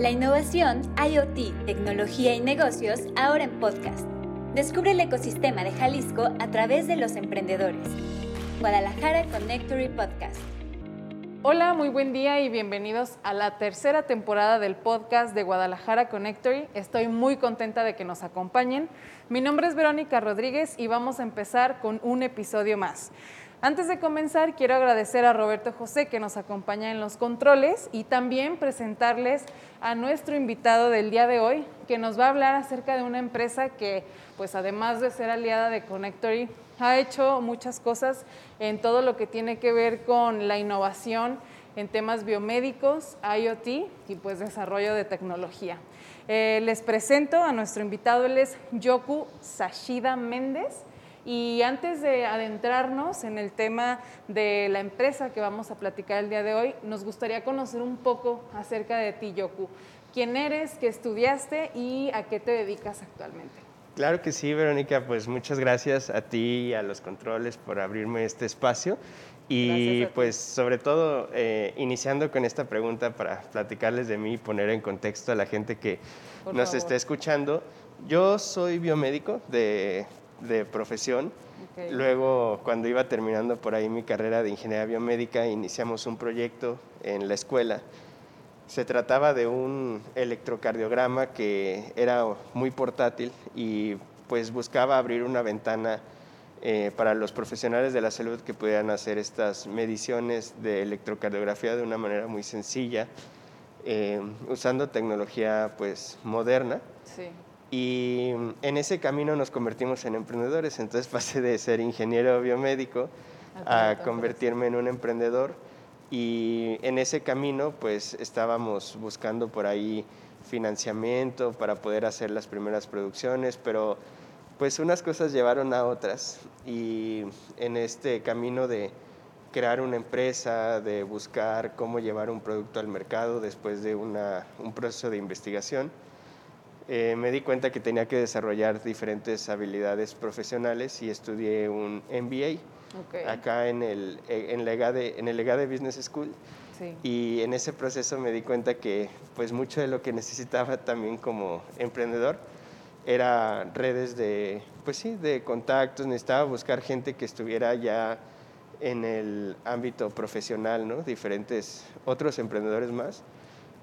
La innovación, IoT, tecnología y negocios ahora en podcast. Descubre el ecosistema de Jalisco a través de los emprendedores. Guadalajara Connectory Podcast. Hola, muy buen día y bienvenidos a la tercera temporada del podcast de Guadalajara Connectory. Estoy muy contenta de que nos acompañen. Mi nombre es Verónica Rodríguez y vamos a empezar con un episodio más. Antes de comenzar, quiero agradecer a Roberto José que nos acompaña en los controles y también presentarles a nuestro invitado del día de hoy, que nos va a hablar acerca de una empresa que, pues además de ser aliada de Connectory, ha hecho muchas cosas en todo lo que tiene que ver con la innovación en temas biomédicos, IoT y pues desarrollo de tecnología. Eh, les presento a nuestro invitado, él es Yoku Sashida Méndez. Y antes de adentrarnos en el tema de la empresa que vamos a platicar el día de hoy, nos gustaría conocer un poco acerca de ti, Yoku. ¿Quién eres, qué estudiaste y a qué te dedicas actualmente? Claro que sí, Verónica, pues muchas gracias a ti y a los controles por abrirme este espacio. Y pues sobre todo, eh, iniciando con esta pregunta para platicarles de mí y poner en contexto a la gente que nos esté escuchando. Yo soy biomédico de de profesión. Luego, cuando iba terminando por ahí mi carrera de ingeniería biomédica, iniciamos un proyecto en la escuela. Se trataba de un electrocardiograma que era muy portátil y pues buscaba abrir una ventana eh, para los profesionales de la salud que pudieran hacer estas mediciones de electrocardiografía de una manera muy sencilla, eh, usando tecnología pues moderna. Sí. Y en ese camino nos convertimos en emprendedores. Entonces pasé de ser ingeniero biomédico a convertirme en un emprendedor. Y en ese camino pues estábamos buscando por ahí financiamiento para poder hacer las primeras producciones, pero pues unas cosas llevaron a otras. Y en este camino de crear una empresa, de buscar cómo llevar un producto al mercado después de una, un proceso de investigación, eh, me di cuenta que tenía que desarrollar diferentes habilidades profesionales y estudié un MBA acá en el, en, Legade, en el Legade Business School. Y en ese proceso me di cuenta que pues mucho de lo que necesitaba también como emprendedor era redes de, pues sí, de contactos, necesitaba buscar gente que estuviera ya en el ámbito profesional, ¿no? Diferentes otros emprendedores más.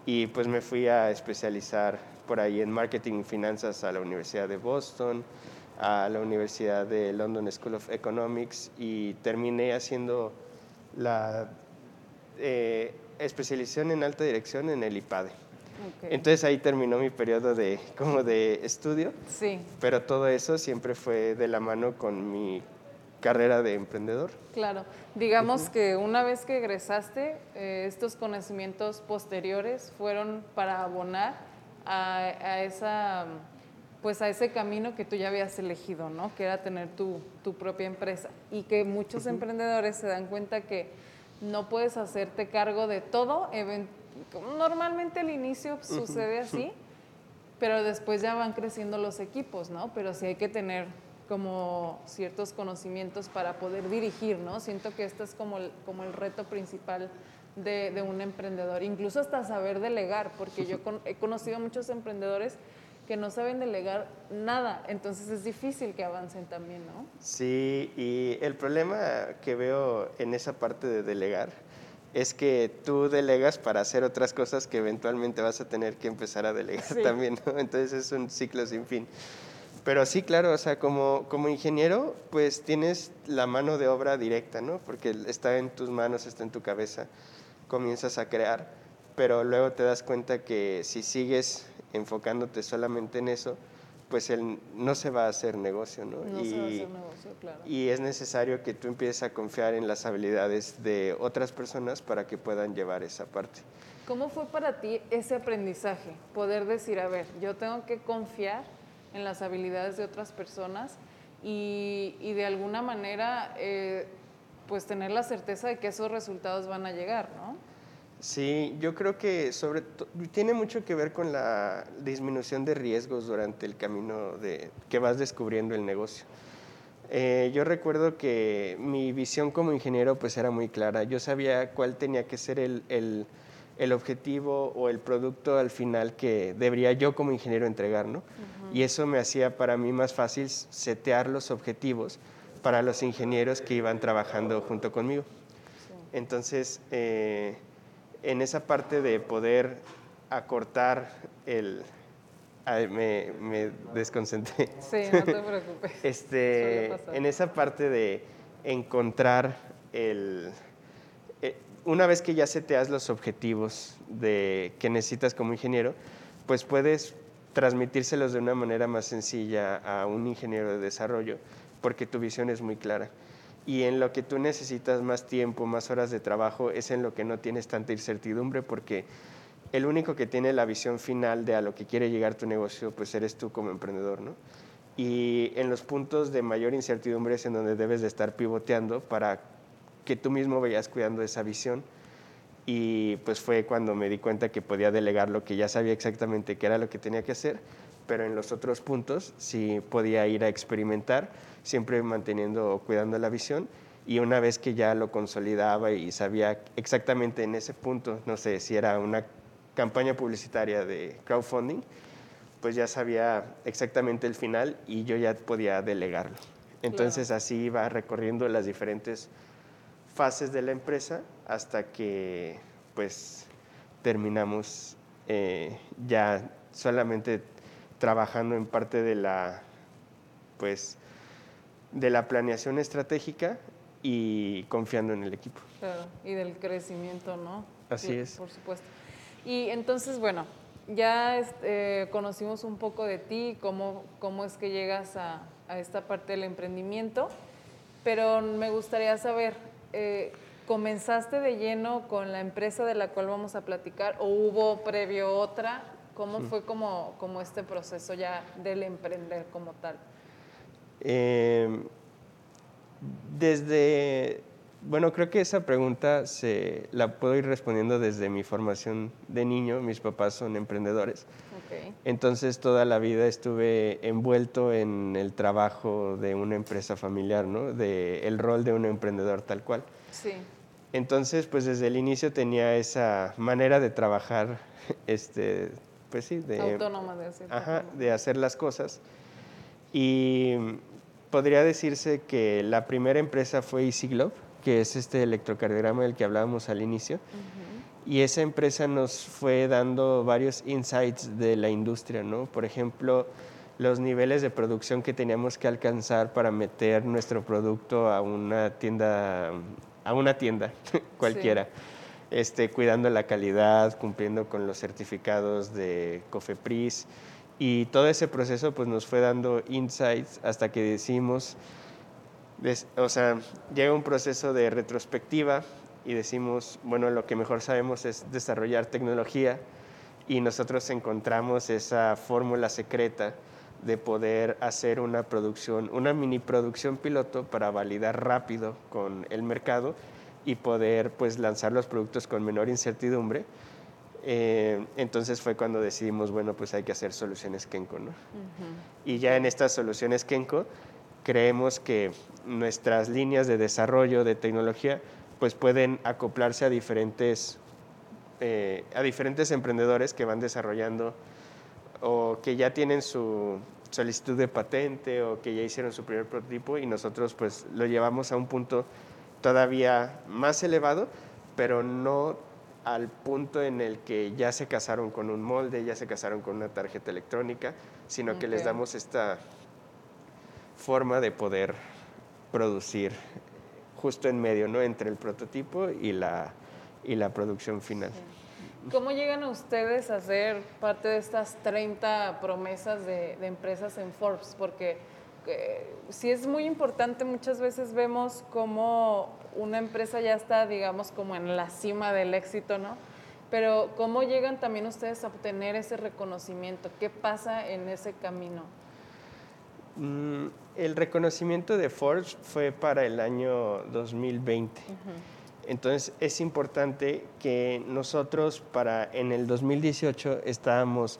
Y pues me fui a especializar por ahí en marketing y finanzas a la Universidad de Boston, a la Universidad de London School of Economics y terminé haciendo la eh, especialización en alta dirección en el IPADE. Entonces ahí terminó mi periodo de, como de estudio, sí. pero todo eso siempre fue de la mano con mi carrera de emprendedor. Claro, digamos que una vez que egresaste, eh, estos conocimientos posteriores fueron para abonar a, esa, pues a ese camino que tú ya habías elegido, ¿no? Que era tener tu, tu propia empresa. Y que muchos emprendedores se dan cuenta que no puedes hacerte cargo de todo. Normalmente al inicio sucede así, pero después ya van creciendo los equipos, ¿no? Pero sí hay que tener como ciertos conocimientos para poder dirigir, ¿no? Siento que este es como el, como el reto principal de, un emprendedor, incluso hasta saber delegar, porque yo he conocido muchos emprendedores que no saben delegar nada, entonces es difícil que avancen también, ¿no? Sí, y el problema que veo en esa parte de delegar es que tú delegas para hacer otras cosas que eventualmente vas a tener que empezar a delegar también, ¿no? Entonces es un ciclo sin fin. Pero sí, claro, o sea, como, como ingeniero, pues tienes la mano de obra directa, ¿no? Porque está en tus manos, está en tu cabeza comienzas a crear, pero luego te das cuenta que si sigues enfocándote solamente en eso, pues el, no se va a hacer negocio, ¿no? y, se va a hacer negocio, claro. Y es necesario que tú empieces a confiar en las habilidades de otras personas para que puedan llevar esa parte. ¿Cómo fue para ti ese aprendizaje? Poder decir, a ver, yo tengo que confiar en las habilidades de otras personas y, de alguna manera eh, pues tener la certeza de que esos resultados van a llegar, ¿no? Sí, yo creo que sobre tiene mucho que ver con la disminución de riesgos durante el camino de que vas descubriendo el negocio. Eh, yo recuerdo que mi visión como ingeniero pues era muy clara. Yo sabía cuál tenía que ser el, el objetivo o el producto al final que debería yo como ingeniero entregar, ¿no? Y eso me hacía para mí más fácil setear los objetivos para los ingenieros que iban trabajando junto conmigo. Entonces, eh, en esa parte de poder acortar el... me, me, desconcentré. Sí, no te preocupes. este, en esa parte de encontrar el... Una vez que ya seteas los objetivos de, que necesitas como ingeniero, pues puedes transmitírselos de una manera más sencilla a un ingeniero de desarrollo, porque tu visión es muy clara y en lo que tú necesitas más tiempo, más horas de trabajo, es en lo que no tienes tanta incertidumbre porque el único que tiene la visión final de a lo que quiere llegar tu negocio, pues eres tú como emprendedor, ¿no? Y en los puntos de mayor incertidumbre es en donde debes de estar pivoteando para que tú mismo vayas cuidando esa visión. Y pues fue cuando me di cuenta que podía delegar lo que ya sabía exactamente qué era lo que tenía que hacer, pero en los otros puntos sí podía ir a experimentar siempre manteniendo o cuidando la visión. Y una vez que ya lo consolidaba y sabía exactamente en ese punto, no sé si era una campaña publicitaria de crowdfunding, pues ya sabía exactamente el final y yo ya podía delegarlo. Entonces así iba recorriendo las diferentes fases de la empresa hasta que pues terminamos eh, ya solamente trabajando en parte de la pues de la planeación estratégica y confiando en el equipo. Claro, y del crecimiento, ¿no? Así es. Por supuesto. Y entonces, bueno, ya este, conocimos un poco de ti, cómo, cómo es que llegas a, a, esta parte del emprendimiento, pero me gustaría saber, eh, ¿comenzaste de lleno con la empresa de la cual vamos a platicar o hubo previo otra? ¿Cómo fue como, como este proceso ya del emprender como tal? Eh, desde, bueno, creo que esa pregunta se la puedo ir respondiendo desde mi formación de niño. Mis papás son emprendedores. Entonces toda la vida estuve envuelto en el trabajo de una empresa familiar, ¿no? De el rol de un emprendedor tal cual. Sí. Entonces, pues desde el inicio tenía esa manera de trabajar, este, pues sí, de autónoma de hacer. Ajá, de hacer las cosas. Y podría decirse que la primera empresa fue Easy Glove, que es este electrocardiograma del que hablábamos al inicio. Y esa empresa nos fue dando varios insights de la industria, ¿no? Por ejemplo, los niveles de producción que teníamos que alcanzar para meter nuestro producto a una tienda, a una tienda cualquiera. Este, cuidando la calidad, cumpliendo con los certificados de COFEPRIS, y todo ese proceso pues nos fue dando insights hasta que decimos, o sea, llega un proceso de retrospectiva y decimos, bueno, lo que mejor sabemos es desarrollar tecnología y nosotros encontramos esa fórmula secreta de poder hacer una producción, una mini producción piloto para validar rápido con el mercado y poder pues lanzar los productos con menor incertidumbre. Eh, entonces fue cuando decidimos, bueno, pues hay que hacer soluciones Kenko, ¿no? Y ya en estas soluciones Kenko creemos que nuestras líneas de desarrollo de tecnología pues pueden acoplarse a diferentes, eh, a diferentes emprendedores que van desarrollando o que ya tienen su solicitud de patente o que ya hicieron su primer prototipo y nosotros pues lo llevamos a un punto todavía más elevado, pero no al punto en el que ya se casaron con un molde, ya se casaron con una tarjeta electrónica, sino que les damos esta forma de poder producir justo en medio, ¿no? Entre el prototipo y la, y la producción final. ¿Cómo llegan ustedes a ser parte de estas 30 promesas de, de empresas en Forbes? Porque sí es muy importante, muchas veces vemos cómo una empresa ya está, digamos, como en la cima del éxito, ¿no? Pero ¿cómo llegan también ustedes a obtener ese reconocimiento? ¿Qué pasa en ese camino? Mm, el reconocimiento de Forbes fue para el año 2020. Entonces es importante que nosotros para en el 2018 estábamos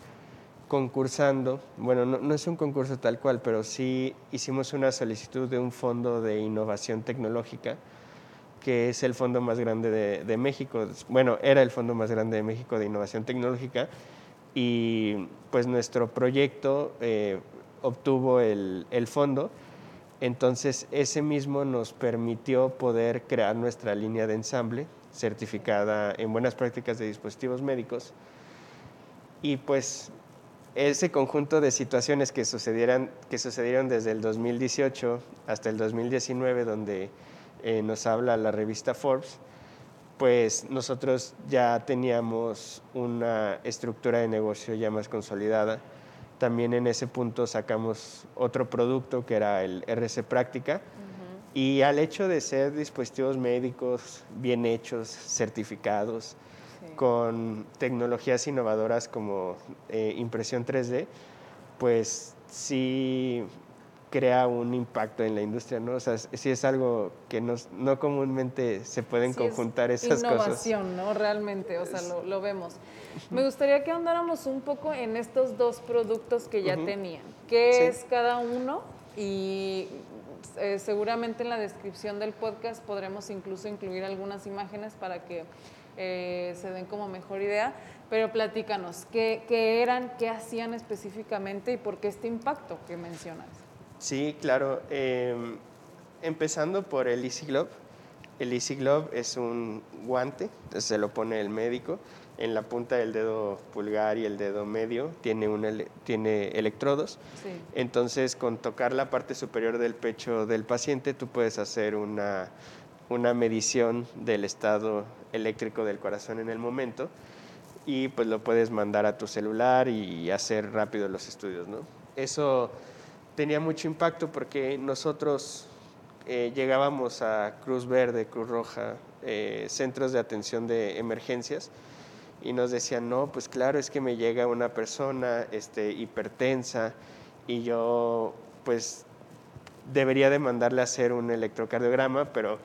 concursando, bueno, no, es un concurso tal cual, pero sí hicimos una solicitud de un fondo de innovación tecnológica que es el fondo más grande de, México. Bueno, era el fondo más grande de México de innovación tecnológica y pues nuestro proyecto eh, obtuvo el, fondo. Entonces ese mismo nos permitió poder crear nuestra línea de ensamble certificada en buenas prácticas de dispositivos médicos. Y pues ese conjunto de situaciones que, sucedieran, que sucedieron desde el 2018 hasta el 2019, donde eh, nos habla la revista Forbes, pues nosotros ya teníamos una estructura de negocio ya más consolidada. También en ese punto sacamos otro producto que era el RC Práctica. Y al hecho de ser dispositivos médicos bien hechos, certificados, con tecnologías innovadoras como eh, impresión 3D, pues sí crea un impacto en la industria, ¿no? O sea, sí es algo que no, no comúnmente se pueden conjuntar esas cosas. Innovación, ¿no? Realmente, o sea, lo, vemos. Me gustaría que andáramos un poco en estos dos productos que ya tenían. ¿Qué es cada uno? Y eh, seguramente en la descripción del podcast podremos incluso incluir algunas imágenes para que eh, se den como mejor idea. Pero platícanos, ¿qué, ¿qué, eran, qué hacían específicamente y por qué este impacto que mencionas? Sí, claro. Em, empezando por el Easy Glove. El Easy Glove es un guante, se lo pone el médico en la punta del dedo pulgar y el dedo medio tiene, un tiene electrodos. Entonces, con tocar la parte superior del pecho del paciente, tú puedes hacer una, una medición del estado eléctrico del corazón en el momento y pues lo puedes mandar a tu celular y hacer rápido los estudios. ¿no? Eso tenía mucho impacto porque nosotros eh, llegábamos a Cruz Verde, Cruz Roja, eh, centros de atención de emergencias y nos decían, no, pues claro, es que me llega una persona este, hipertensa y yo pues debería de mandarle hacer un electrocardiograma, pero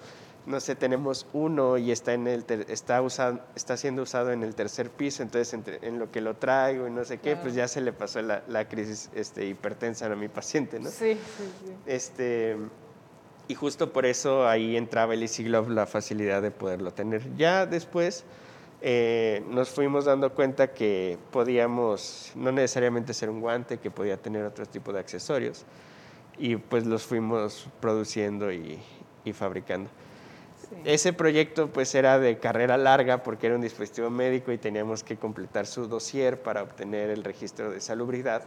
no sé, tenemos uno y está, en el está, usado, está siendo usado en el tercer piso, entonces en lo que lo traigo y no sé qué, pues ya se le pasó la, la, crisis este, hipertensa a mi paciente, ¿no? Sí, sí, sí. Este, y justo por eso ahí entraba el Easy Glove, la facilidad de poderlo tener. Ya después eh, nos fuimos dando cuenta que podíamos, no necesariamente ser un guante, que podía tener otro tipo de accesorios, y pues los fuimos produciendo y, y fabricando. Ese proyecto pues era de carrera larga porque era un dispositivo médico y teníamos que completar su dossier para obtener el registro de salubridad.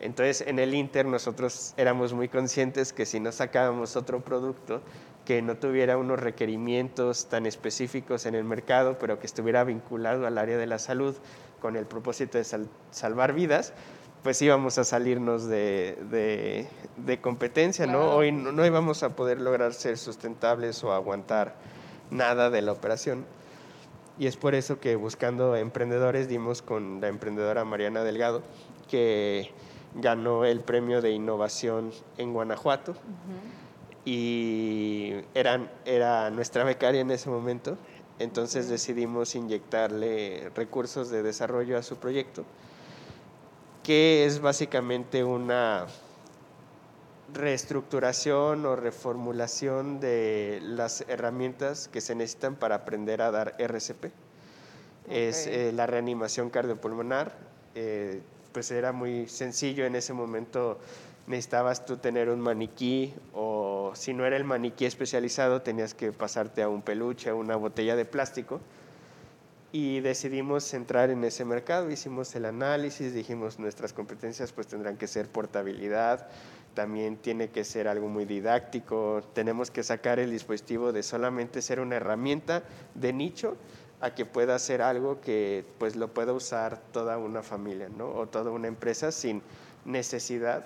Entonces en el Inter nosotros éramos muy conscientes que si no sacábamos otro producto que no tuviera unos requerimientos tan específicos en el mercado, pero que estuviera vinculado al área de la salud con el propósito de salvar vidas, pues íbamos a salirnos de, competencia, ¿no? Hoy no, íbamos a poder lograr ser sustentables o aguantar nada de la operación. Y es por eso que buscando emprendedores dimos con la emprendedora Mariana Delgado, que ganó el premio de innovación en Guanajuato. Y eran, era nuestra becaria en ese momento. Entonces decidimos inyectarle recursos de desarrollo a su proyecto que es básicamente una reestructuración o reformulación de las herramientas que se necesitan para aprender a dar RCP. Es eh, la reanimación cardiopulmonar. Eh, pues era muy sencillo en ese momento. Necesitabas tú tener un maniquí o si no era el maniquí especializado tenías que pasarte a un peluche, a una botella de plástico y decidimos entrar en ese mercado, hicimos el análisis, dijimos nuestras competencias pues tendrán que ser portabilidad, también tiene que ser algo muy didáctico, tenemos que sacar el dispositivo de solamente ser una herramienta de nicho a que pueda ser algo que pues lo pueda usar toda una familia, ¿no? O toda una empresa sin necesidad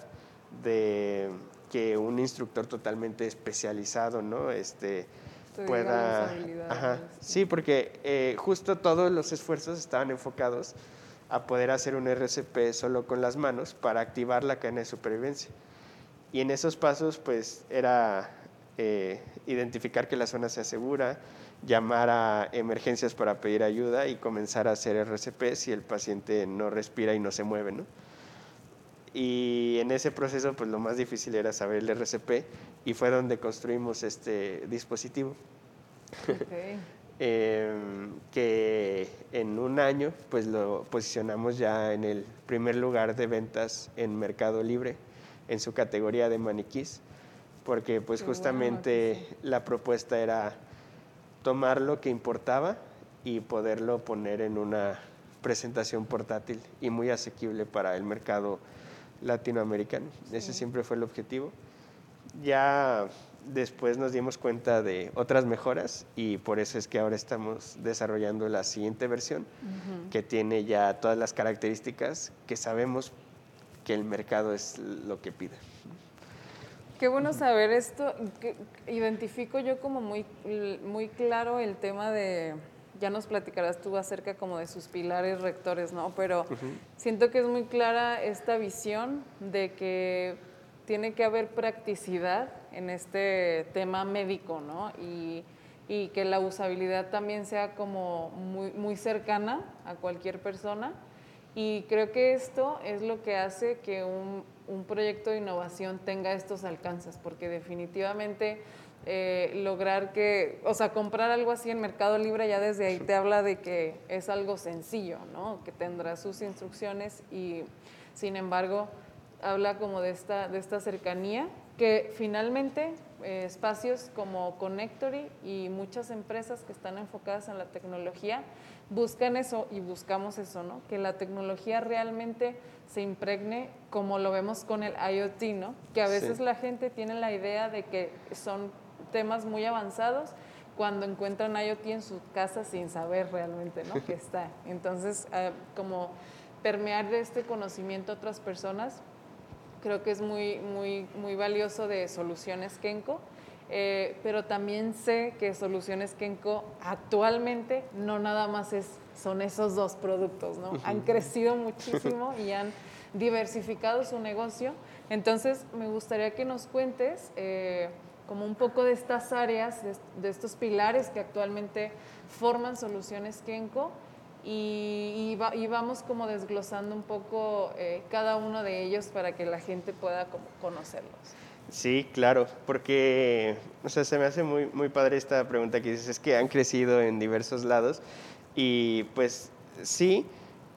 de que un instructor totalmente especializado, ¿no? Este, pueda... Sí, porque eh, justo todos los esfuerzos estaban enfocados a poder hacer un RCP solo con las manos para activar la cadena de supervivencia. Y en esos pasos, pues, era eh, identificar que la zona se asegura, llamar a emergencias para pedir ayuda y comenzar a hacer RCP si el paciente no respira y no se mueve, ¿no? Y en ese proceso, pues lo más difícil era saber el RCP y fue donde construimos este dispositivo. Em, que en un año pues lo posicionamos ya en el primer lugar de ventas en Mercado Libre en su categoría de maniquís, porque pues justamente la propuesta era tomar lo que importaba y poderlo poner en una presentación portátil y muy asequible para el mercado latinoamericano. Ese siempre fue el objetivo. Ya después nos dimos cuenta de otras mejoras y por eso es que ahora estamos desarrollando la siguiente versión que tiene ya todas las características que sabemos que el mercado es lo que pide. Qué bueno saber esto. identifico yo como muy, muy claro el tema de, ya nos platicarás tú acerca como de sus pilares rectores, ¿no? Pero siento que es muy clara esta visión de que tiene que haber practicidad en este tema médico, ¿no? Y, que la usabilidad también sea como muy, muy cercana a cualquier persona. Y creo que esto es lo que hace que un, un proyecto de innovación tenga estos alcances, porque definitivamente eh, lograr que, o sea, comprar algo así en Mercado Libre ya desde ahí te habla de que es algo sencillo, ¿no? Que tendrá sus instrucciones y sin embargo habla como de esta, de esta cercanía que finalmente eh, espacios como Connectory y muchas empresas que están enfocadas en la tecnología buscan eso y buscamos eso, ¿no? Que la tecnología realmente se impregne como lo vemos con el IoT, ¿no? Que a veces la gente tiene la idea de que son temas muy avanzados cuando encuentran IoT en su casa sin saber realmente, ¿no? que está. Entonces, ah, como permear de este conocimiento a otras personas creo que es muy, muy, muy valioso de Soluciones Kenko. Eh, pero también sé que Soluciones Kenko actualmente no nada más es, son esos dos productos, ¿no? Han crecido muchísimo y han diversificado su negocio. Entonces, me gustaría que nos cuentes eh, como un poco de estas áreas, de, estos pilares que actualmente forman Soluciones Kenko y, y, vamos como desglosando un poco eh, cada uno de ellos para que la gente pueda conocerlos. Sí, claro, porque o sea, se me hace muy, muy padre esta pregunta que dices, es que han crecido en diversos lados y pues sí,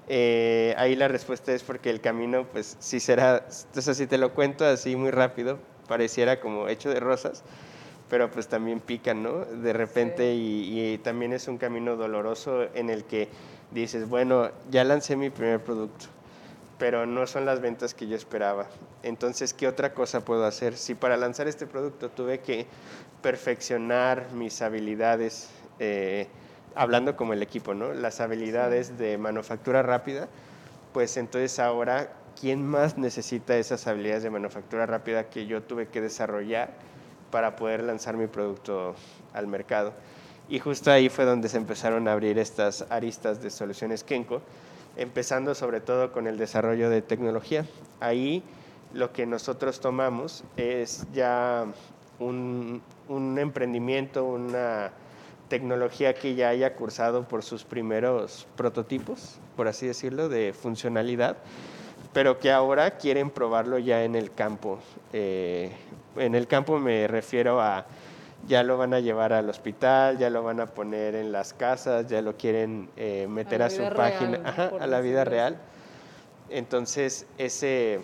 eh, ahí la respuesta es porque el camino pues sí será, entonces si te lo cuento así muy rápido, pareciera como hecho de rosas, pero pues también pican, ¿no? De repente y, también es un camino doloroso en el que dices, bueno, ya lancé mi primer producto, pero no son las ventas que yo esperaba. Entonces, ¿qué otra cosa puedo hacer? Si para lanzar este producto tuve que perfeccionar mis habilidades, eh, hablando como el equipo, ¿no? Las habilidades de manufactura rápida, pues entonces ahora, ¿quién más necesita esas habilidades de manufactura rápida que yo tuve que desarrollar? para poder lanzar mi producto al mercado. Y justo ahí fue donde se empezaron a abrir estas aristas de soluciones Kenko, empezando sobre todo con el desarrollo de tecnología. Ahí lo que nosotros tomamos es ya un, un emprendimiento, una tecnología que ya haya cursado por sus primeros prototipos, por así decirlo, de funcionalidad, pero que ahora quieren probarlo ya en el campo. Eh, en el campo me refiero a ya lo van a llevar al hospital, ya lo van a poner en las casas, ya lo quieren eh, meter a, su página, a la vida real. Entonces, ese,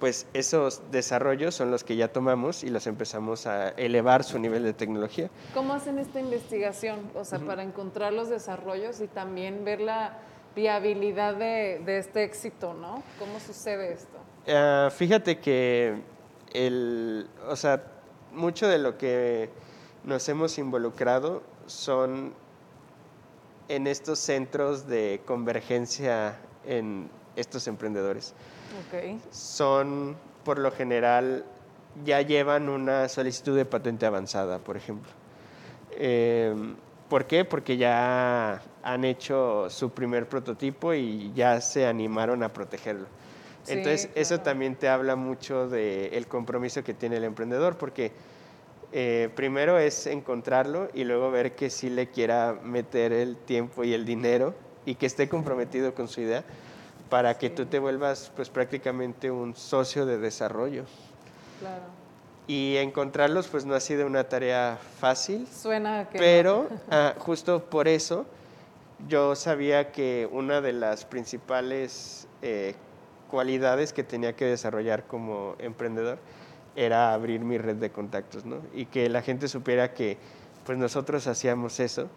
pues esos desarrollos son los que ya tomamos y los empezamos a elevar su nivel de tecnología. ¿Cómo hacen esta investigación? O sea, para encontrar los desarrollos y también ver la viabilidad de, este éxito, ¿no? ¿Cómo sucede esto? Ah, fíjate que el, o sea, mucho de lo que nos hemos involucrado son en estos centros de convergencia en estos emprendedores. Okay. Son, por lo general, ya llevan una solicitud de patente avanzada, por ejemplo. Eh, ¿Por qué? Porque ya han hecho su primer prototipo y ya se animaron a protegerlo. Entonces, eso también te habla mucho del compromiso que tiene el emprendedor, porque eh, primero es encontrarlo y luego ver que sí le quiera meter el tiempo y el dinero y que esté comprometido con su idea para que tú te vuelvas pues prácticamente un socio de desarrollo. Claro. Y encontrarlos pues no ha sido una tarea fácil. Suena que... Pero ah, justo por eso yo sabía que una de las principales eh, cualidades que tenía que desarrollar como emprendedor era abrir mi red de contactos, ¿no? Y que la gente supiera que pues nosotros hacíamos eso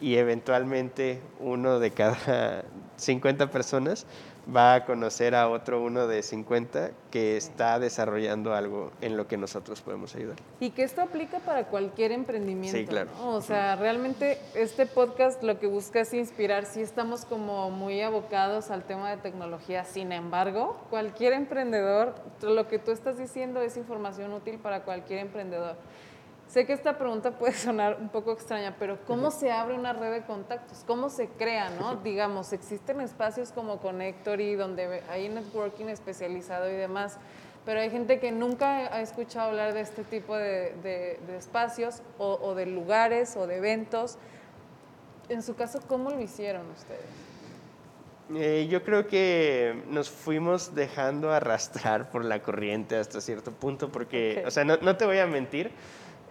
y eventualmente uno de cada 50 personas va a conocer a otro uno de 50 que está desarrollando algo en lo que nosotros podemos ayudar. Y que esto aplica para cualquier emprendimiento. Sí, claro. O sea, realmente este podcast lo que busca es inspirar. Sí estamos como muy abocados al tema de tecnología. Sin embargo, cualquier emprendedor, lo que tú estás diciendo es información útil para cualquier emprendedor. Sé que esta pregunta puede sonar un poco extraña, pero ¿cómo se abre una red de contactos? ¿Cómo se crea, no? Digamos, existen espacios como Connectory, donde hay networking especializado y demás, pero hay gente que nunca ha escuchado hablar de este tipo de, espacios o, de lugares o de eventos. En su caso, ¿cómo lo hicieron ustedes? Eh, yo creo que nos fuimos dejando arrastrar por la corriente hasta cierto punto, porque, o sea, no, no te voy a mentir,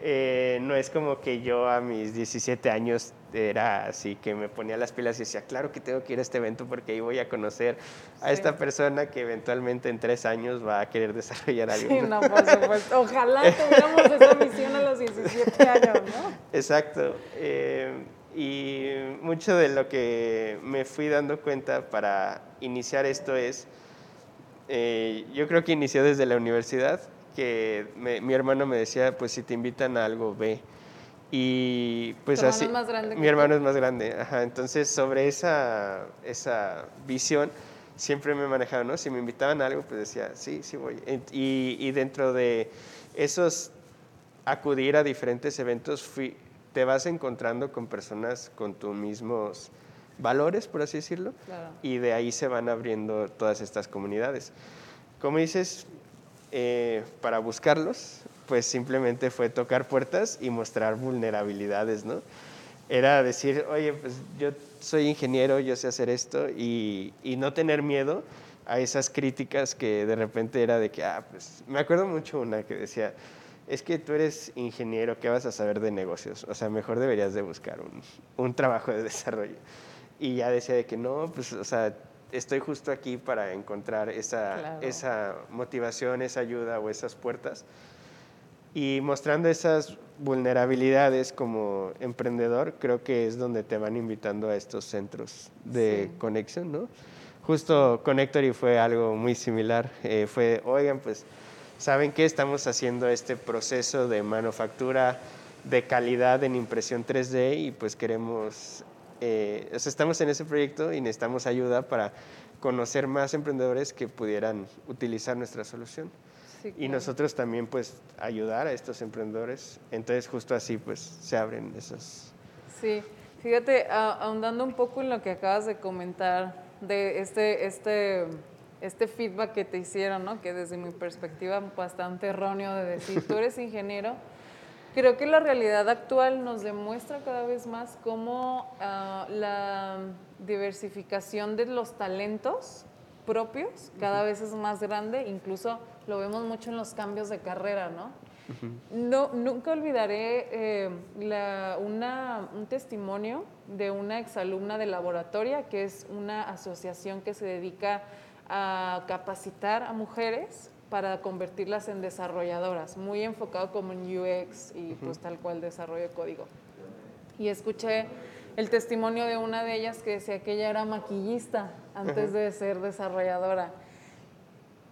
eh, no es como que yo a mis 17 años era así que me ponía las pilas y decía, claro que tengo que ir a este evento porque ahí voy a conocer a esta persona que eventualmente en tres años va a querer desarrollar algo. Sí, no, por supuesto. Ojalá tuviéramos esa misión a los 17 años, ¿no? Exacto. Eh, y mucho de lo que me fui dando cuenta para iniciar esto es, eh, yo creo que inició desde la universidad que mi hermano me decía, pues si te invitan a algo, ve. Y pues así... Es más grande mi hermano es más grande, ajá. Entonces sobre esa, esa visión siempre me he manejado, ¿no? Si me invitaban a algo, pues decía, sí, sí voy. Y, y dentro de esos acudir a diferentes eventos, fui, te vas encontrando con personas con tus mismos valores, por así decirlo, y de ahí se van abriendo todas estas comunidades. Como dices, eh, para buscarlos, pues simplemente fue tocar puertas y mostrar vulnerabilidades, ¿no? Era decir, oye, pues yo soy ingeniero, yo sé hacer esto y, y no tener miedo a esas críticas que de repente era de que, ah, pues me acuerdo mucho una que decía, es que tú eres ingeniero, ¿qué vas a saber de negocios? O sea, mejor deberías de buscar un, un trabajo de desarrollo. Y ya decía de que no, pues, o sea, estoy justo aquí para encontrar esa, esa motivación, esa ayuda o esas puertas. Y mostrando esas vulnerabilidades como emprendedor, creo que es donde te van invitando a estos centros de conexión, ¿no? Justo Connectory fue algo muy similar. Eh, fue, oigan, pues, ¿saben qué? Estamos haciendo este proceso de manufactura de calidad en impresión 3D y pues queremos eh, estamos en ese proyecto y necesitamos ayuda para conocer más emprendedores que pudieran utilizar nuestra solución. Y nosotros también pues ayudar a estos emprendedores. Entonces justo así pues se abren esos. Sí, fíjate, ahondando un poco en lo que acabas de comentar de este, este, este feedback que te hicieron, ¿no? que desde mi perspectiva bastante erróneo de decir, tú eres ingeniero, Creo que la realidad actual nos demuestra cada vez más cómo ah, la diversificación de los talentos propios cada vez es más grande, incluso lo vemos mucho en los cambios de carrera, ¿no? no nunca olvidaré eh, un testimonio de una exalumna de laboratoria, que es una asociación que se dedica a capacitar a mujeres para convertirlas en desarrolladoras, muy enfocado como en UX y pues tal cual desarrollo de código. Y escuché el testimonio de una de ellas que decía que ella era maquillista antes de ser desarrolladora.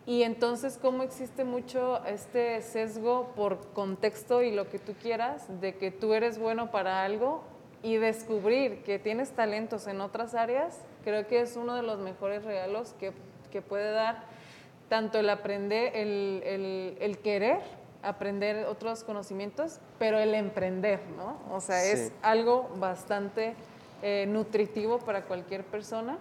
Y entonces, ¿cómo existe mucho este sesgo por contexto y lo que tú quieras de que tú eres bueno para algo y descubrir que tienes talentos en otras áreas? Creo que es uno de los mejores regalos que, que puede dar tanto el aprender, el, querer aprender otros conocimientos, pero el emprender, ¿no? O sea, es algo bastante eh, nutritivo para cualquier persona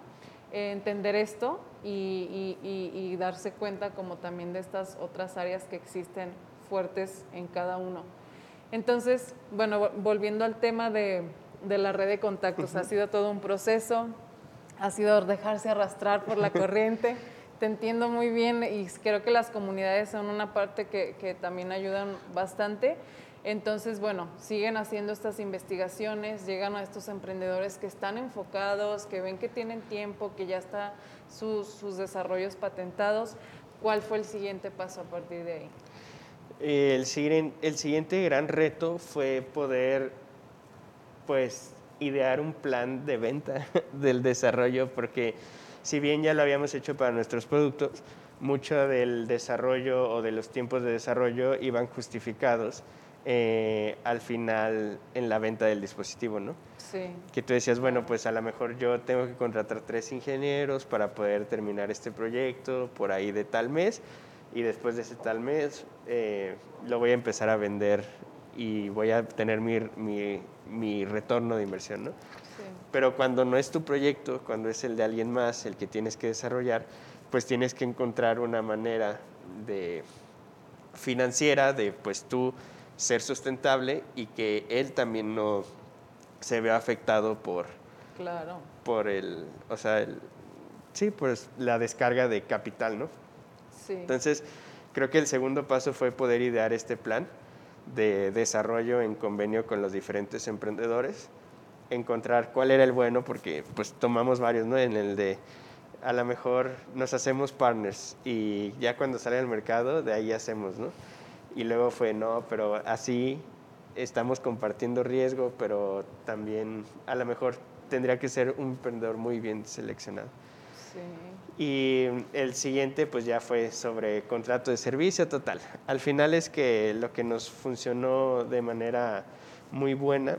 eh, entender esto y, darse cuenta como también de estas otras áreas que existen fuertes en cada uno. Entonces, bueno, volviendo al tema de, la red de contactos, ha sido todo un proceso, ha sido dejarse arrastrar por la corriente te entiendo muy bien y creo que las comunidades son una parte que, que también ayudan bastante. Entonces, bueno, siguen haciendo estas investigaciones, llegan a estos emprendedores que están enfocados, que ven que tienen tiempo, que ya están sus, sus desarrollos patentados. ¿Cuál fue el siguiente paso a partir de ahí? El, el siguiente gran reto fue poder, pues, idear un plan de venta del desarrollo, porque si bien ya lo habíamos hecho para nuestros productos, mucho del desarrollo o de los tiempos de desarrollo iban justificados eh, al final en la venta del dispositivo, ¿no? Sí. Que tú decías, bueno, pues a lo mejor yo tengo que contratar tres ingenieros para poder terminar este proyecto por ahí de tal mes y después de ese tal mes eh, lo voy a empezar a vender y voy a tener mi, mi, mi retorno de inversión, ¿no? Pero cuando no es tu proyecto, cuando es el de alguien más, el que tienes que desarrollar, pues tienes que encontrar una manera de financiera de pues tú ser sustentable y que él también no se vea afectado por, claro. por el, o sea, el, sí, pues la descarga de capital, ¿no? Sí. Entonces, creo que el segundo paso fue poder idear este plan de desarrollo en convenio con los diferentes emprendedores, encontrar cuál era el bueno, porque pues tomamos varios, ¿no? En el de, a lo mejor nos hacemos partners y ya cuando sale al mercado, de ahí hacemos, ¿no? Y luego fue, no, pero así estamos compartiendo riesgo, pero también a lo mejor tendría que ser un emprendedor muy bien seleccionado. Sí. Y el siguiente pues ya fue sobre contrato de servicio total. Al final es que lo que nos funcionó de manera muy buena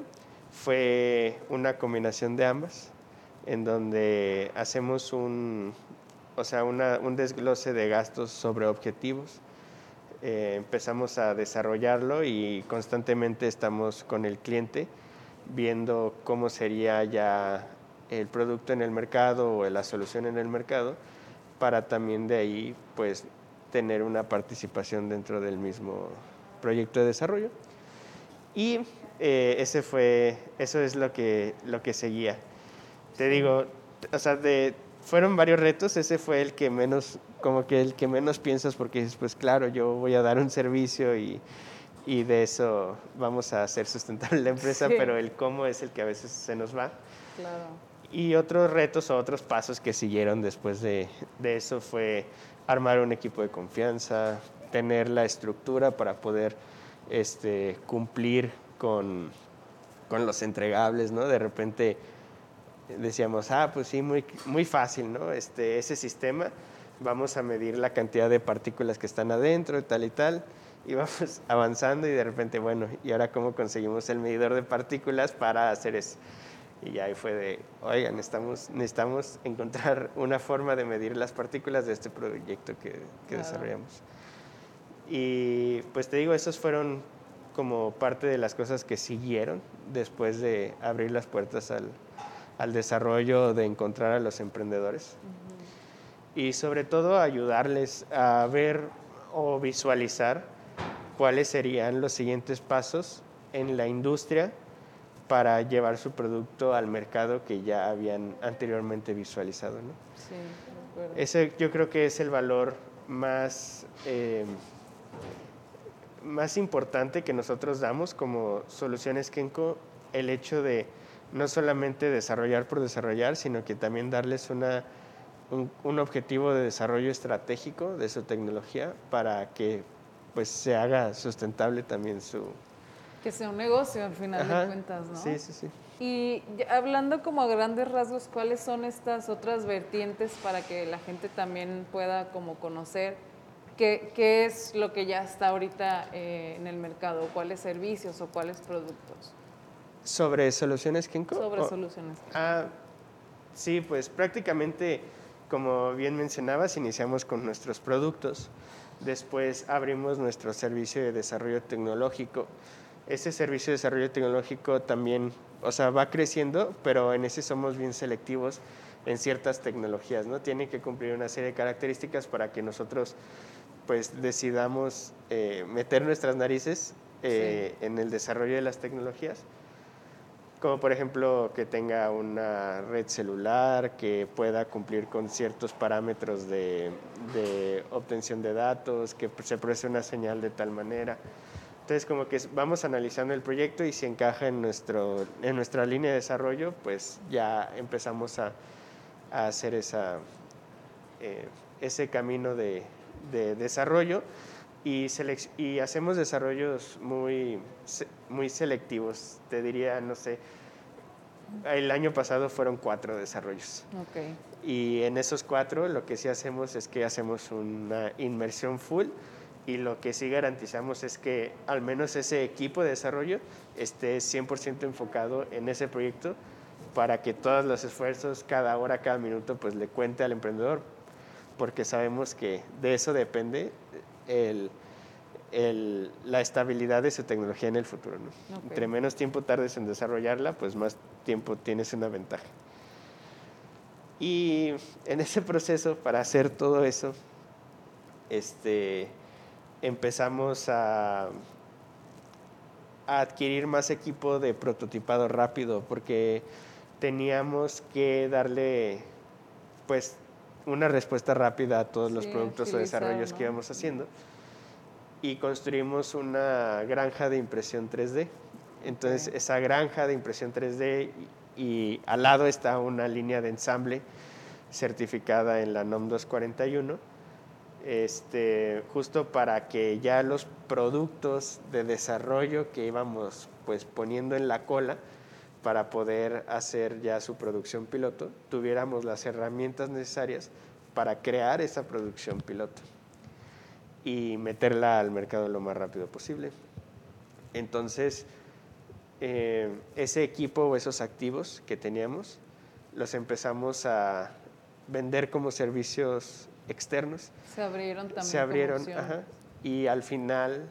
fue una combinación de ambas, en donde hacemos un, o sea, un desglose de gastos sobre objetivos eh, empezamos a desarrollarlo y constantemente estamos con el cliente viendo cómo sería ya el producto en el mercado o la solución en el mercado para también de ahí pues tener una participación dentro del mismo proyecto de desarrollo. Y eh, ese fue, eso es lo que, lo que seguía. Te digo, o sea, de, fueron varios retos, ese fue el que menos como que el que menos piensas porque dices, pues claro, yo voy a dar un servicio y, y de eso vamos a hacer sustentable la empresa, pero el cómo es el que a veces se nos va. Claro. Y otros retos o otros pasos que siguieron después de, de eso fue armar un equipo de confianza, tener la estructura para poder este, cumplir con, con los entregables, ¿no? De repente decíamos, ah, pues sí, muy, muy fácil, ¿no? Este, ese sistema vamos a medir la cantidad de partículas que están adentro y tal y tal. Y vamos avanzando y de repente, bueno, ¿y ahora cómo conseguimos el medidor de partículas para hacer eso? Y ya ahí fue de, oigan, necesitamos, necesitamos encontrar una forma de medir las partículas de este proyecto que, que desarrollamos. Y pues te digo, esos fueron como parte de las cosas que siguieron después de abrir las puertas al, al desarrollo, de encontrar a los emprendedores y sobre todo ayudarles a ver o visualizar cuáles serían los siguientes pasos en la industria para llevar su producto al mercado que ya habían anteriormente visualizado. ¿no? Sí, Ese yo creo que es el valor más, eh, más importante que nosotros damos como Soluciones Kenko, el hecho de no solamente desarrollar por desarrollar, sino que también darles una un, objetivo de desarrollo estratégico de su tecnología para que pues se haga sustentable también su... Que sea un negocio al final de cuentas, ¿no? Sí, sí, sí. Y hablando como a grandes rasgos, ¿cuáles son estas otras vertientes para que la gente también pueda como conocer qué, qué es lo que ya está ahorita eh, en el mercado, cuáles servicios o cuáles productos? ¿Sobre soluciones Kinko? Sobre soluciones. Ah, sí, pues prácticamente como bien mencionabas, iniciamos con nuestros productos, después abrimos nuestro servicio de desarrollo tecnológico. Ese servicio de desarrollo tecnológico también, o sea, va creciendo, pero en ese somos bien selectivos en ciertas tecnologías, ¿no? Tiene que cumplir una serie de características para que nosotros pues decidamos eh, meter nuestras narices eh, en el desarrollo de las tecnologías. como por ejemplo que tenga una red celular, que pueda cumplir con ciertos parámetros de, de obtención de datos, que se procese una señal de tal manera. Entonces, como que vamos analizando el proyecto y si encaja en, nuestro, en nuestra línea de desarrollo, pues ya empezamos a, a hacer esa, eh, ese camino de, de desarrollo y, y, hacemos desarrollos muy, muy selectivos. Te diría, no sé, el año pasado fueron cuatro desarrollos. Okay. Y en esos cuatro lo que sí hacemos es que hacemos una inmersión full y lo que sí garantizamos es que al menos ese equipo de desarrollo esté 100% enfocado en ese proyecto para que todos los esfuerzos, cada hora, cada minuto, pues le cuente al emprendedor, porque sabemos que de eso depende el, el, la estabilidad de su tecnología en el futuro. ¿no? Entre menos tiempo tardes en desarrollarla, pues más tiempo tienes una ventaja. Y en ese proceso, para hacer todo eso, este, empezamos a, adquirir más equipo de prototipado rápido porque teníamos que darle pues una respuesta rápida a todos los productos o desarrollos que íbamos haciendo. Y construimos una granja de impresión 3D. Entonces esa granja de impresión 3D y, y, al lado está una línea de ensamble certificada en la NOM 241 este, justo para que ya los productos de desarrollo que íbamos pues poniendo en la cola para poder hacer ya su producción piloto, tuviéramos las herramientas necesarias para crear esa producción piloto y meterla al mercado lo más rápido posible. Entonces, eh, ese equipo o esos activos que teníamos, los empezamos a vender como servicios externos. Se abrieron también. Se abrieron, ajá, y al final,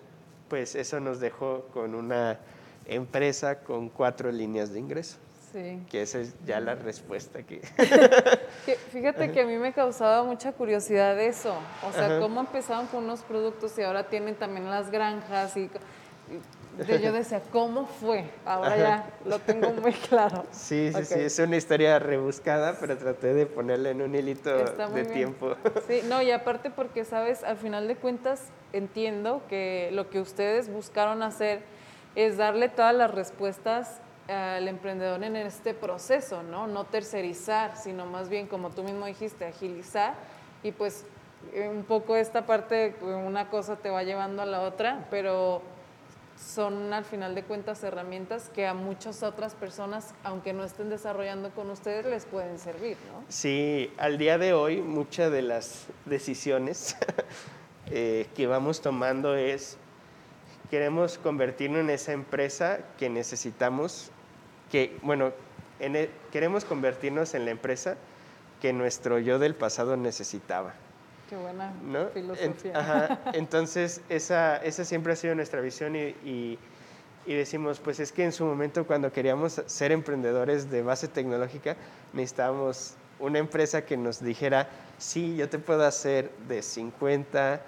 pues eso nos dejó con una empresa con cuatro líneas de ingreso. Sí. Que esa es ya la respuesta que... fíjate que a mí me causaba mucha curiosidad eso. O sea, cómo empezaron con unos productos y ahora tienen también las granjas y yo decía, ¿cómo fue? Ahora ya lo tengo muy claro. Sí, sí, sí, es una historia rebuscada, pero traté de ponerla en un hilito de tiempo. Sí, no, y aparte porque, sabes, al final de cuentas entiendo que lo que ustedes buscaron hacer es darle todas las respuestas al emprendedor en este proceso, ¿no? No tercerizar, sino más bien, como tú mismo dijiste, agilizar y pues eh, un poco esta parte, una cosa te va llevando a la otra, pero son al final de cuentas herramientas que a muchas otras personas, aunque no estén desarrollando con ustedes, les pueden servir, ¿no? Sí, al día de hoy muchas de las decisiones eh, que vamos tomando es, queremos convertirnos en esa empresa que necesitamos, que, bueno, e, queremos convertirnos en la empresa que nuestro yo del pasado necesitaba. Qué buena filosofía. Entonces, esa, esa siempre ha sido nuestra visión y, y, decimos, pues es que en su momento cuando queríamos ser emprendedores de base tecnológica, necesitábamos una empresa que nos dijera, sí, yo te puedo hacer de 50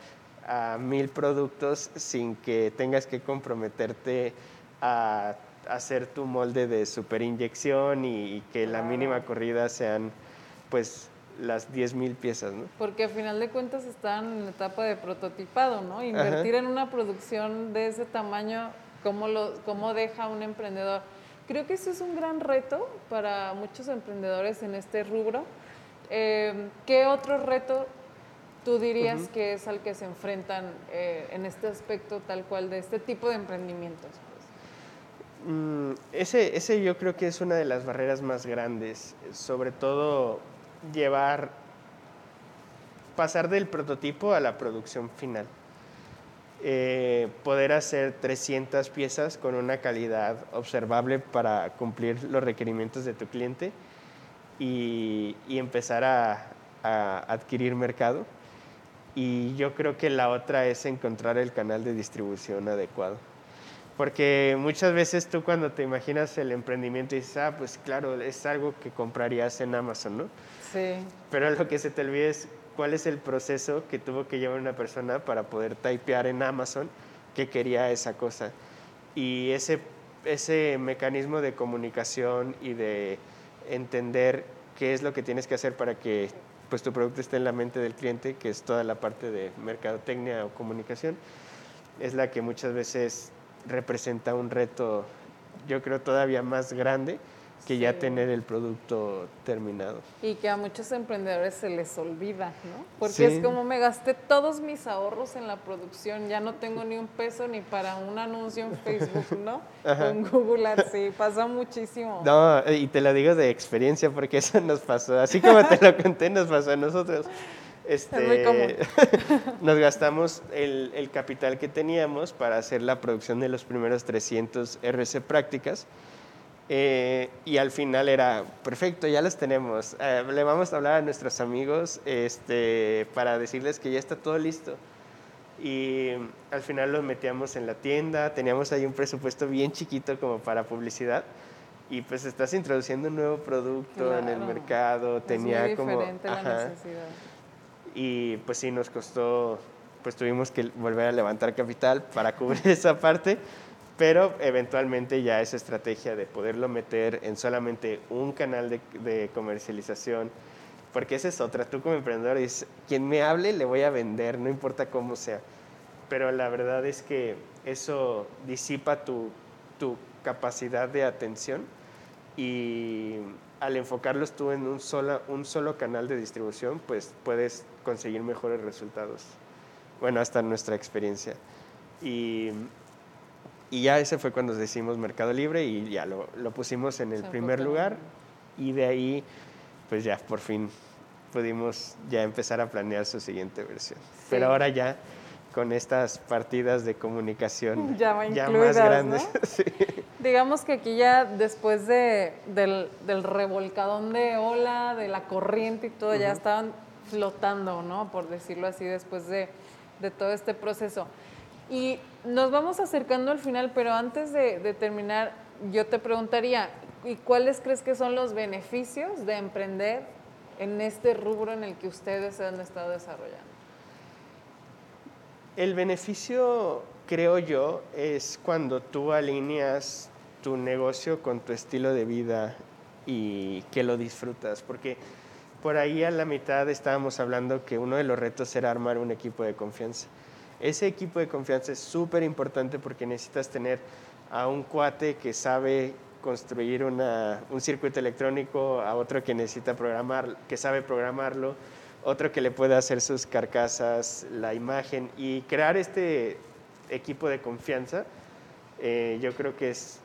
a 1000 productos sin que tengas que comprometerte a hacer tu molde de superinyección y, y que la mínima corrida sean pues las 10.000 piezas, ¿no? Porque a final de cuentas están en etapa de prototipado, ¿no? Invertir en una producción de ese tamaño, ¿cómo, lo, ¿cómo deja un emprendedor? Creo que eso es un gran reto para muchos emprendedores en este rubro. Eh, ¿Qué otro reto tú dirías que es al que se enfrentan eh, en este aspecto tal cual de este tipo de emprendimientos? Mm, ese, ese yo creo que es una de las barreras más grandes, sobre todo llevar, pasar del prototipo a la producción final. Eh, poder hacer 300 piezas con una calidad observable para cumplir los requerimientos de tu cliente y, empezar a, adquirir mercado. Y yo creo que la otra es encontrar el canal de distribución adecuado. Porque muchas veces tú cuando te imaginas el emprendimiento dices, ah, pues claro, es algo que comprarías en Amazon, ¿no? Sí. Pero lo que se te olvida es cuál es el proceso que tuvo que llevar una persona para poder typear en Amazon que quería esa cosa. Y ese ese mecanismo de comunicación y de entender qué es lo que tienes que hacer para que pues, tu producto esté en la mente del cliente, que es toda la parte de mercadotecnia o comunicación, es la que muchas veces representa un reto, yo creo, todavía más grande que ya tener el producto terminado. Y que a muchos emprendedores se les olvida, ¿no? Porque es como me gasté todos mis ahorros en la producción, ya no tengo ni un peso ni para un anuncio en Facebook, ¿no? Con Google Ads, sí, pasa muchísimo. No, y te lo digo de experiencia porque eso nos pasó, así como te lo conté, nos pasó a nosotros. Este, es muy común. nos gastamos el, el capital que teníamos para hacer la producción de los primeros 300 RC prácticas eh, y al final era, perfecto, ya los tenemos. Eh, le vamos a hablar a nuestros amigos este, para decirles que ya está todo listo. Y al final los metíamos en la tienda, teníamos ahí un presupuesto bien chiquito como para publicidad. Y pues estás introduciendo un nuevo producto en el mercado, tenía es como... Diferente la necesidad. Y pues sí, nos costó, pues tuvimos que volver a levantar capital para cubrir esa parte pero eventualmente ya esa estrategia de poderlo meter en solamente un canal de, comercialización, porque esa es otra, tú como emprendedor dices, quien me hable le voy a vender, no importa cómo sea, pero la verdad es que eso disipa tu, tu capacidad de atención y al enfocarlos tú en un solo, un solo canal de distribución, pues puedes conseguir mejores resultados. Bueno, hasta nuestra experiencia. Y y ya ese fue cuando decimos Mercado Libre y ya lo, lo pusimos en el primer lugar y de ahí pues ya por fin pudimos ya empezar a planear su siguiente versión. Pero ahora ya con estas partidas de comunicación ya, más grandes. Digamos que aquí ya después de, del, del, revolcadón de ola, de la corriente y todo, ya estaban flotando, ¿no? Por decirlo así, después de, de todo este proceso. Y nos vamos acercando al final, pero antes de, terminar, yo te preguntaría, ¿y cuáles crees que son los beneficios de emprender en este rubro en el que ustedes se han estado desarrollando? El beneficio, creo yo, es cuando tú alineas tu negocio con tu estilo de vida y que lo disfrutas, porque por ahí a la mitad estábamos hablando que uno de los retos era armar un equipo de confianza. Ese equipo de confianza es súper importante porque necesitas tener a un cuate que sabe construir una, un circuito electrónico, a otro que necesita programar, que sabe programarlo, otro que le puede hacer sus carcasas, la imagen y crear este equipo de confianza. Eh, yo creo que es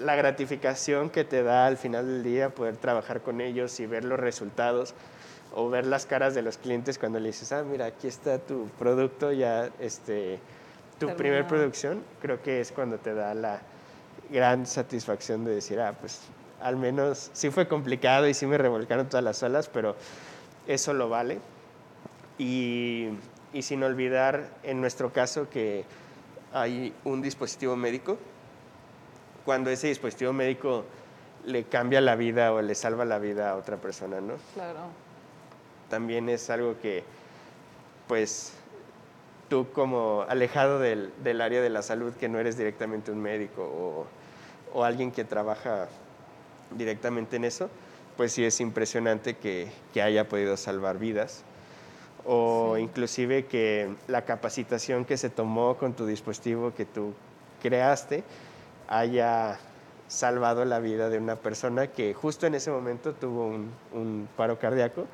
la gratificación que te da al final del día poder trabajar con ellos y ver los resultados o ver las caras de los clientes cuando le dices, ah, mira, aquí está tu producto, ya, este, tu primer producción, creo que es cuando te da la gran satisfacción de decir, ah, pues al menos sí fue complicado y sí me revolcaron todas las olas, pero eso lo vale. Y, y sin olvidar, en nuestro caso, que hay un dispositivo médico, cuando ese dispositivo médico le cambia la vida o le salva la vida a otra persona, ¿no? Claro también es algo que, pues, tú como alejado del, del área de la salud, que no eres directamente un médico o, o, alguien que trabaja directamente en eso, pues sí es impresionante que, que haya podido salvar vidas. O inclusive que la capacitación que se tomó con tu dispositivo que tú creaste haya salvado la vida de una persona que justo en ese momento tuvo un, un paro cardíaco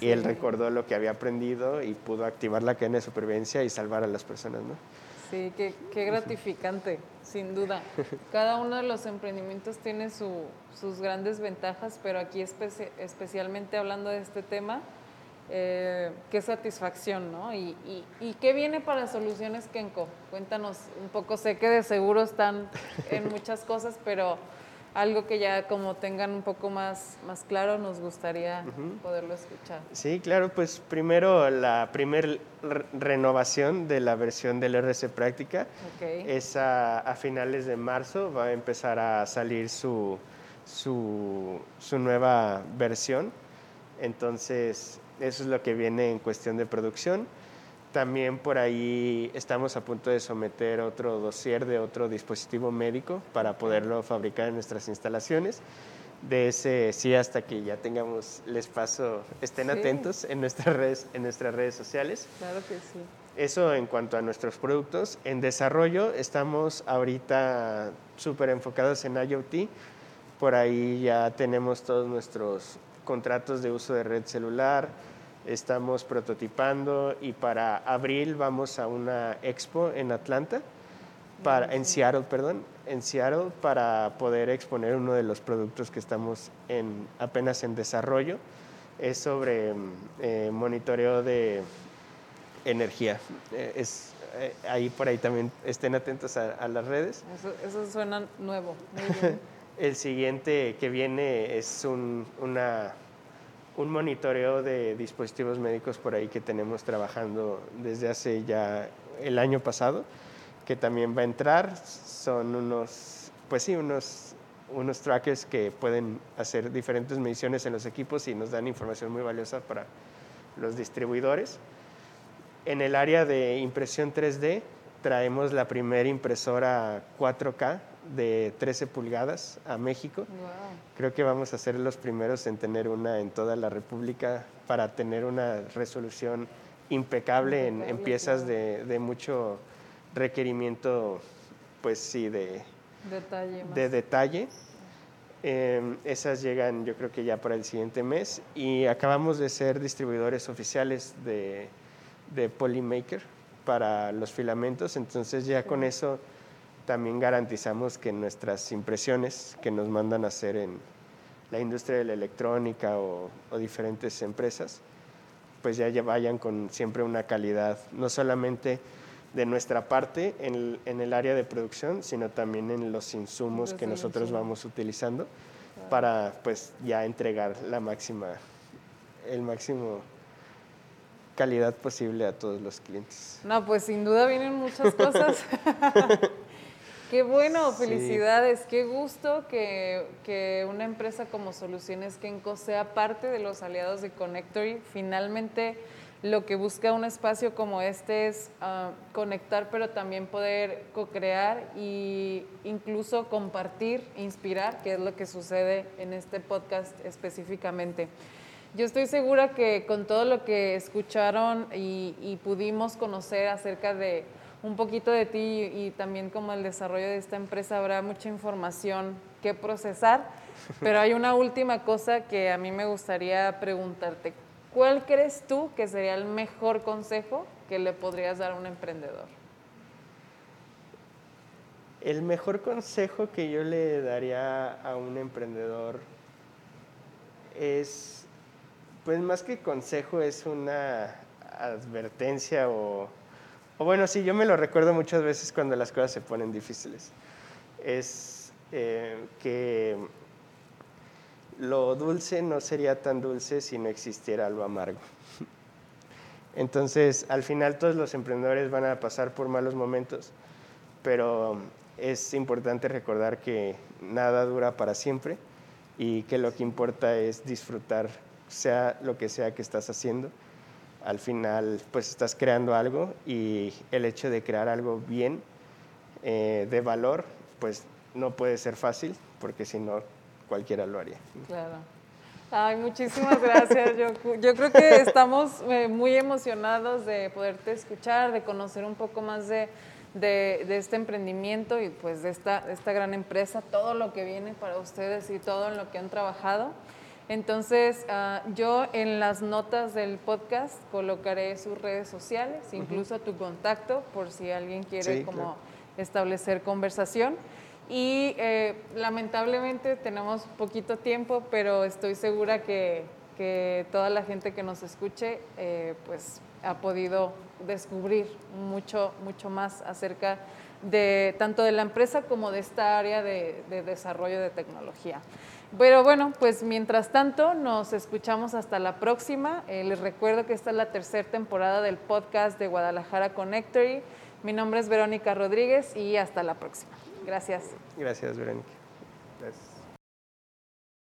y él recordó lo que había aprendido y pudo activar la cadena de supervivencia y salvar a las personas, ¿no? Sí, qué, qué gratificante, sin duda. Cada uno de los emprendimientos tiene su, sus grandes ventajas, pero aquí especialmente hablando de este tema, eh, qué satisfacción, ¿no? Y, y, y, qué viene para Soluciones Kenko? Cuéntanos un poco, sé que de seguro están en muchas cosas, pero algo que ya como tengan un poco más, más claro, nos gustaría poderlo escuchar. Sí, claro, pues primero la primer renovación de la versión del RC Práctica es a, finales de marzo, va a empezar a salir su, su, su nueva versión, entonces eso es lo que viene en cuestión de producción. También por ahí estamos a punto de someter otro dossier de otro dispositivo médico para poderlo fabricar en nuestras instalaciones. De ese sí hasta que ya tengamos, les paso, estén atentos en nuestras, redes, en nuestras redes sociales. Claro que sí. Eso en cuanto a nuestros productos. En desarrollo estamos ahorita súper enfocados en IoT. Por ahí ya tenemos todos nuestros contratos de uso de red celular, estamos prototipando y para abril vamos a una expo en Atlanta, para, en Seattle, perdón, en Seattle para poder exponer uno de los productos que estamos en, apenas en desarrollo. Es sobre eh, monitoreo de energía. Eh, es, eh, ahí por ahí también estén atentos a, las redes. Eso, eso, suena nuevo. El siguiente que viene es un, una un monitoreo de dispositivos médicos por ahí que tenemos trabajando desde hace ya el año pasado, que también va a entrar. Son unos, pues sí, unos, unos trackers que pueden hacer diferentes mediciones en los equipos y nos dan información muy valiosa para los distribuidores. En el área de impresión 3D traemos la primera impresora 4K de 13 pulgadas a México. Creo que vamos a ser los primeros en tener una en toda la República para tener una resolución impecable, en, piezas de, mucho requerimiento, pues sí, de detalle. De detalle. Em, esas llegan yo creo que ya para el siguiente mes y acabamos de ser distribuidores oficiales de, de Polymaker para los filamentos, entonces ya con eso también garantizamos que nuestras impresiones que nos mandan a hacer en la industria de la electrónica o, diferentes empresas, pues ya vayan con siempre una calidad, no solamente de nuestra parte en el, área de producción, sino también en los insumos que nosotros vamos utilizando para pues ya entregar la máxima, el máximo calidad posible a todos los clientes. No, pues sin duda vienen muchas cosas. Qué bueno, felicidades, qué gusto que, una empresa como Soluciones Kenco sea parte de los aliados de Connectory. Finalmente, lo que busca un espacio como este es ah, conectar, pero también poder co-crear e incluso compartir, inspirar, que es lo que sucede en este podcast específicamente. Yo estoy segura que con todo lo que escucharon y pudimos conocer acerca de un poquito de ti y, también como el desarrollo de esta empresa habrá mucha información que procesar, pero hay una última cosa que a mí me gustaría preguntarte. ¿Cuál crees tú que sería el mejor consejo que le podrías dar a un emprendedor? El mejor consejo que yo le daría a un emprendedor es, pues más que consejo, es una advertencia o bueno, sí, yo me lo recuerdo muchas veces cuando las cosas se ponen difíciles. Es eh, que lo dulce no sería tan dulce si no existiera lo amargo. Entonces, al final todos los emprendedores van a pasar por malos momentos, pero es importante recordar que nada dura para siempre y que lo que importa es disfrutar, sea lo que sea que estás haciendo al final pues estás creando algo y el hecho de crear algo bien, eh, de valor, pues no puede ser fácil porque si no cualquiera lo haría. Claro. Ay, muchísimas gracias. Yo, yo creo que estamos eh, muy emocionados de poderte escuchar, de conocer un poco más de, este emprendimiento y pues de esta, de esta gran empresa, todo lo que viene para ustedes y todo en lo que han trabajado. Entonces, ah, yo en las notas del podcast colocaré sus redes sociales, incluso tu contacto, por si alguien quiere como establecer conversación. Y eh, lamentablemente tenemos poquito tiempo, pero estoy segura que, toda la gente que nos escuche eh, pues ha podido descubrir mucho, mucho más acerca de tanto de la empresa como de esta área de desarrollo de tecnología. Pero bueno, pues mientras tanto nos escuchamos hasta la próxima. Eh, les recuerdo que esta es la tercera temporada del podcast de Guadalajara Connectory. Mi nombre es Verónica Rodríguez y hasta la próxima. Gracias. Gracias, Verónica. Gracias.